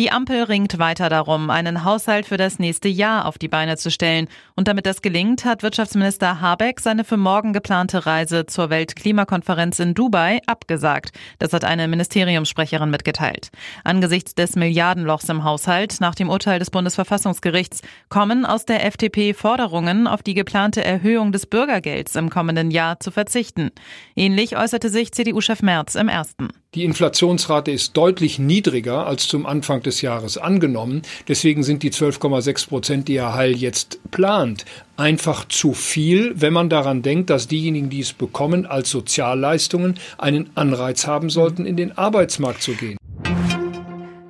Die Ampel ringt weiter darum, einen Haushalt für das nächste Jahr auf die Beine zu stellen. Und damit das gelingt, hat Wirtschaftsminister Habeck seine für morgen geplante Reise zur Weltklimakonferenz in Dubai abgesagt. Das hat eine Ministeriumssprecherin mitgeteilt. Angesichts des Milliardenlochs im Haushalt nach dem Urteil des Bundesverfassungsgerichts kommen aus der FDP Forderungen, auf die geplante Erhöhung des Bürgergelds im kommenden Jahr zu verzichten. Ähnlich äußerte sich CDU-Chef Merz im ersten. Die Inflationsrate ist deutlich niedriger als zum Anfang des Jahres angenommen. Deswegen sind die 12,6 Prozent, die Herr Heil jetzt plant, einfach zu viel, wenn man daran denkt, dass diejenigen, die es bekommen, als Sozialleistungen einen Anreiz haben sollten, in den Arbeitsmarkt zu gehen.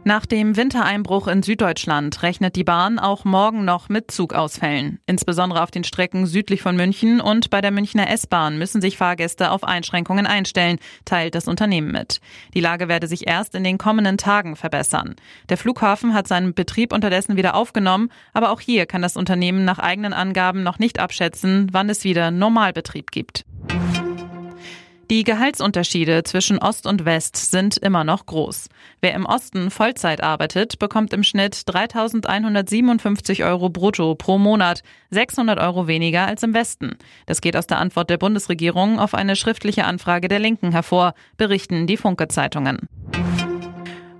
Nach dem Wintereinbruch in Süddeutschland rechnet die Bahn auch morgen noch mit Zugausfällen. Insbesondere auf den Strecken südlich von München und bei der Münchner S-Bahn müssen sich Fahrgäste auf Einschränkungen einstellen, teilt das Unternehmen mit. Die Lage werde sich erst in den kommenden Tagen verbessern. Der Flughafen hat seinen Betrieb unterdessen wieder aufgenommen, aber auch hier kann das Unternehmen nach eigenen Angaben noch nicht abschätzen, wann es wieder Normalbetrieb gibt. Die Gehaltsunterschiede zwischen Ost und West sind immer noch groß. Wer im Osten Vollzeit arbeitet, bekommt im Schnitt 3.157 Euro brutto pro Monat, 600 Euro weniger als im Westen. Das geht aus der Antwort der Bundesregierung auf eine schriftliche Anfrage der Linken hervor, berichten die Funke-Zeitungen.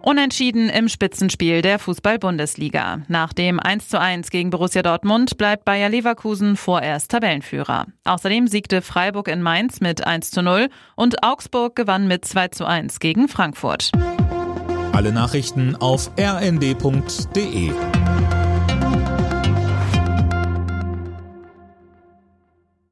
Unentschieden im Spitzenspiel der Fußball-Bundesliga. Nach dem 1:1 gegen Borussia Dortmund bleibt Bayer Leverkusen vorerst Tabellenführer. Außerdem siegte Freiburg in Mainz mit 1:0 und Augsburg gewann mit 2:1 gegen Frankfurt. Alle Nachrichten auf rnd.de